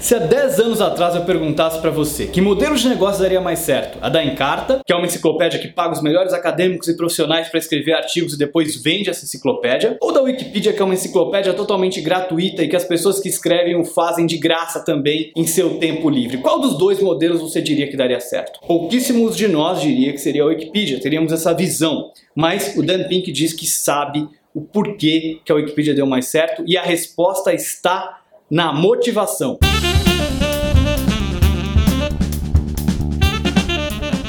Se há 10 anos atrás eu perguntasse para você que modelo de negócio daria mais certo, a da Encarta, que é uma enciclopédia que paga os melhores acadêmicos e profissionais para escrever artigos e depois vende essa enciclopédia, ou da Wikipedia, que é uma enciclopédia totalmente gratuita e que as pessoas que escrevem o fazem de graça também em seu tempo livre. Qual dos dois modelos você diria que daria certo? Pouquíssimos de nós diria que seria a Wikipedia, teríamos essa visão, mas o Dan Pink diz que sabe o porquê que a Wikipedia deu mais certo e a resposta está na motivação.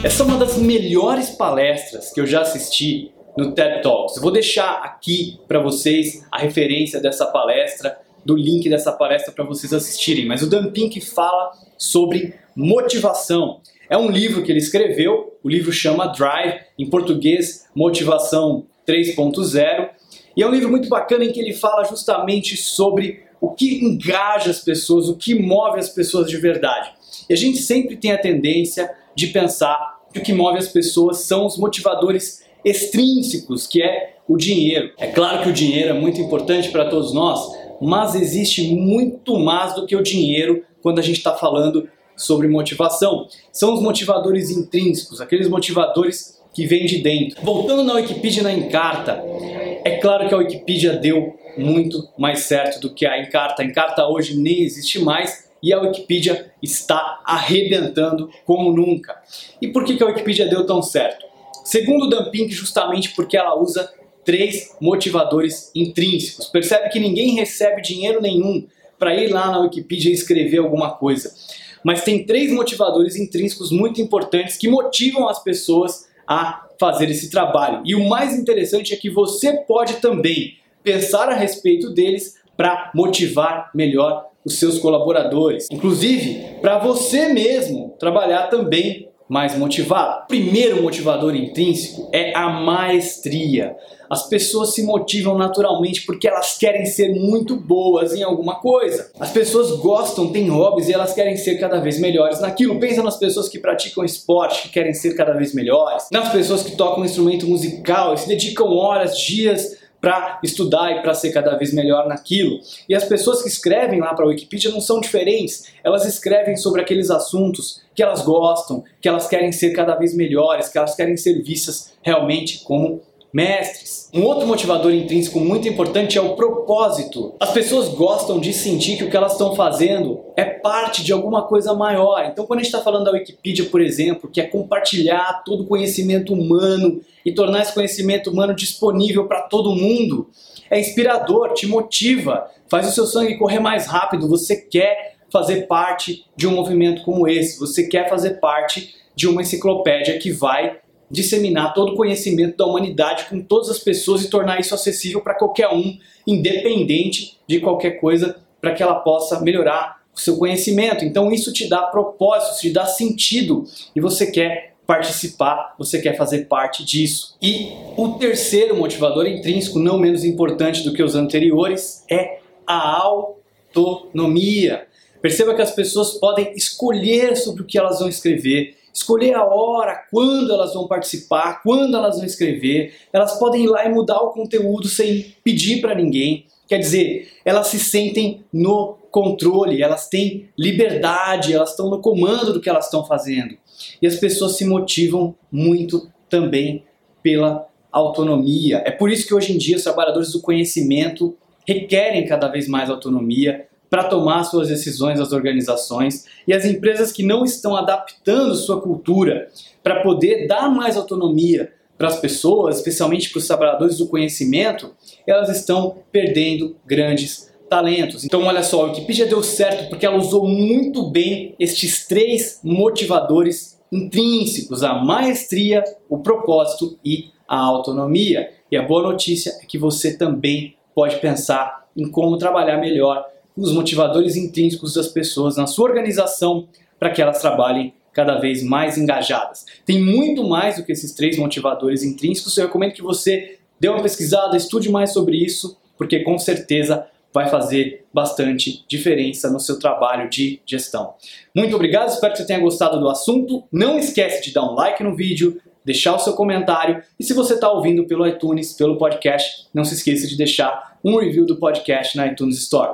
Essa é uma das melhores palestras que eu já assisti no TED Talks. Eu vou deixar aqui para vocês a referência dessa palestra, do link dessa palestra para vocês assistirem. Mas o Dan Pink fala sobre motivação. É um livro que ele escreveu, o livro chama Drive, em português, Motivação 3.0. E é um livro muito bacana em que ele fala justamente sobre o que engaja as pessoas, o que move as pessoas de verdade. E a gente sempre tem a tendência de pensar que o que move as pessoas são os motivadores extrínsecos, que é o dinheiro. É claro que o dinheiro é muito importante para todos nós, mas existe muito mais do que o dinheiro quando a gente está falando sobre motivação. São os motivadores intrínsecos, aqueles motivadores que vêm de dentro. Voltando na Wikipedia na Encarta, é claro que a Wikipedia deu muito mais certo do que a Encarta. A Encarta hoje nem existe mais, e a Wikipedia está arrebentando como nunca. E por que, que a Wikipedia deu tão certo? Segundo o Dumping, justamente porque ela usa três motivadores intrínsecos. Percebe que ninguém recebe dinheiro nenhum para ir lá na Wikipedia e escrever alguma coisa. Mas tem três motivadores intrínsecos muito importantes que motivam as pessoas a fazer esse trabalho. E o mais interessante é que você pode também pensar a respeito deles para motivar melhor os seus colaboradores, inclusive para você mesmo trabalhar também mais motivado. O primeiro motivador intrínseco é a maestria. As pessoas se motivam naturalmente porque elas querem ser muito boas em alguma coisa. As pessoas gostam, têm hobbies e elas querem ser cada vez melhores naquilo. Pensa nas pessoas que praticam esporte, que querem ser cada vez melhores. Nas pessoas que tocam um instrumento musical e se dedicam horas, dias para estudar e para ser cada vez melhor naquilo. E as pessoas que escrevem lá para a Wikipedia não são diferentes. Elas escrevem sobre aqueles assuntos que elas gostam, que elas querem ser cada vez melhores, que elas querem ser vistas realmente como mestres. Um outro motivador intrínseco muito importante é o propósito. As pessoas gostam de sentir que o que elas estão fazendo é parte de alguma coisa maior. Então, quando a gente está falando da Wikipedia, por exemplo, que é compartilhar todo o conhecimento humano e tornar esse conhecimento humano disponível para todo mundo, é inspirador, te motiva, faz o seu sangue correr mais rápido. Você quer fazer parte de um movimento como esse, você quer fazer parte de uma enciclopédia que vai disseminar todo o conhecimento da humanidade com todas as pessoas e tornar isso acessível para qualquer um, independente de qualquer coisa, para que ela possa melhorar o seu conhecimento. Então isso te dá propósito, te dá sentido e você quer participar, você quer fazer parte disso. E o terceiro motivador intrínseco, não menos importante do que os anteriores, é a autonomia. Perceba que as pessoas podem escolher sobre o que elas vão escrever, escolher a hora, quando elas vão participar, quando elas vão escrever. Elas podem ir lá e mudar o conteúdo sem pedir para ninguém. Quer dizer, elas se sentem no controle, elas têm liberdade, elas estão no comando do que elas estão fazendo. E as pessoas se motivam muito também pela autonomia. É por isso que hoje em dia os trabalhadores do conhecimento requerem cada vez mais autonomia, para tomar suas decisões as organizações e as empresas que não estão adaptando sua cultura para poder dar mais autonomia para as pessoas, especialmente para os trabalhadores do conhecimento, elas estão perdendo grandes talentos. Então, olha só, a Wikipedia deu certo porque ela usou muito bem estes três motivadores intrínsecos: a maestria, o propósito e a autonomia. E a boa notícia é que você também pode pensar em como trabalhar melhor os motivadores intrínsecos das pessoas na sua organização para que elas trabalhem cada vez mais engajadas. Tem muito mais do que esses três motivadores intrínsecos. Eu recomendo que você dê uma pesquisada, estude mais sobre isso, porque com certeza vai fazer bastante diferença no seu trabalho de gestão. Muito obrigado, espero que você tenha gostado do assunto. Não esquece de dar um like no vídeo, deixar o seu comentário e se você está ouvindo pelo iTunes, pelo podcast, não se esqueça de deixar um review do podcast na iTunes Store.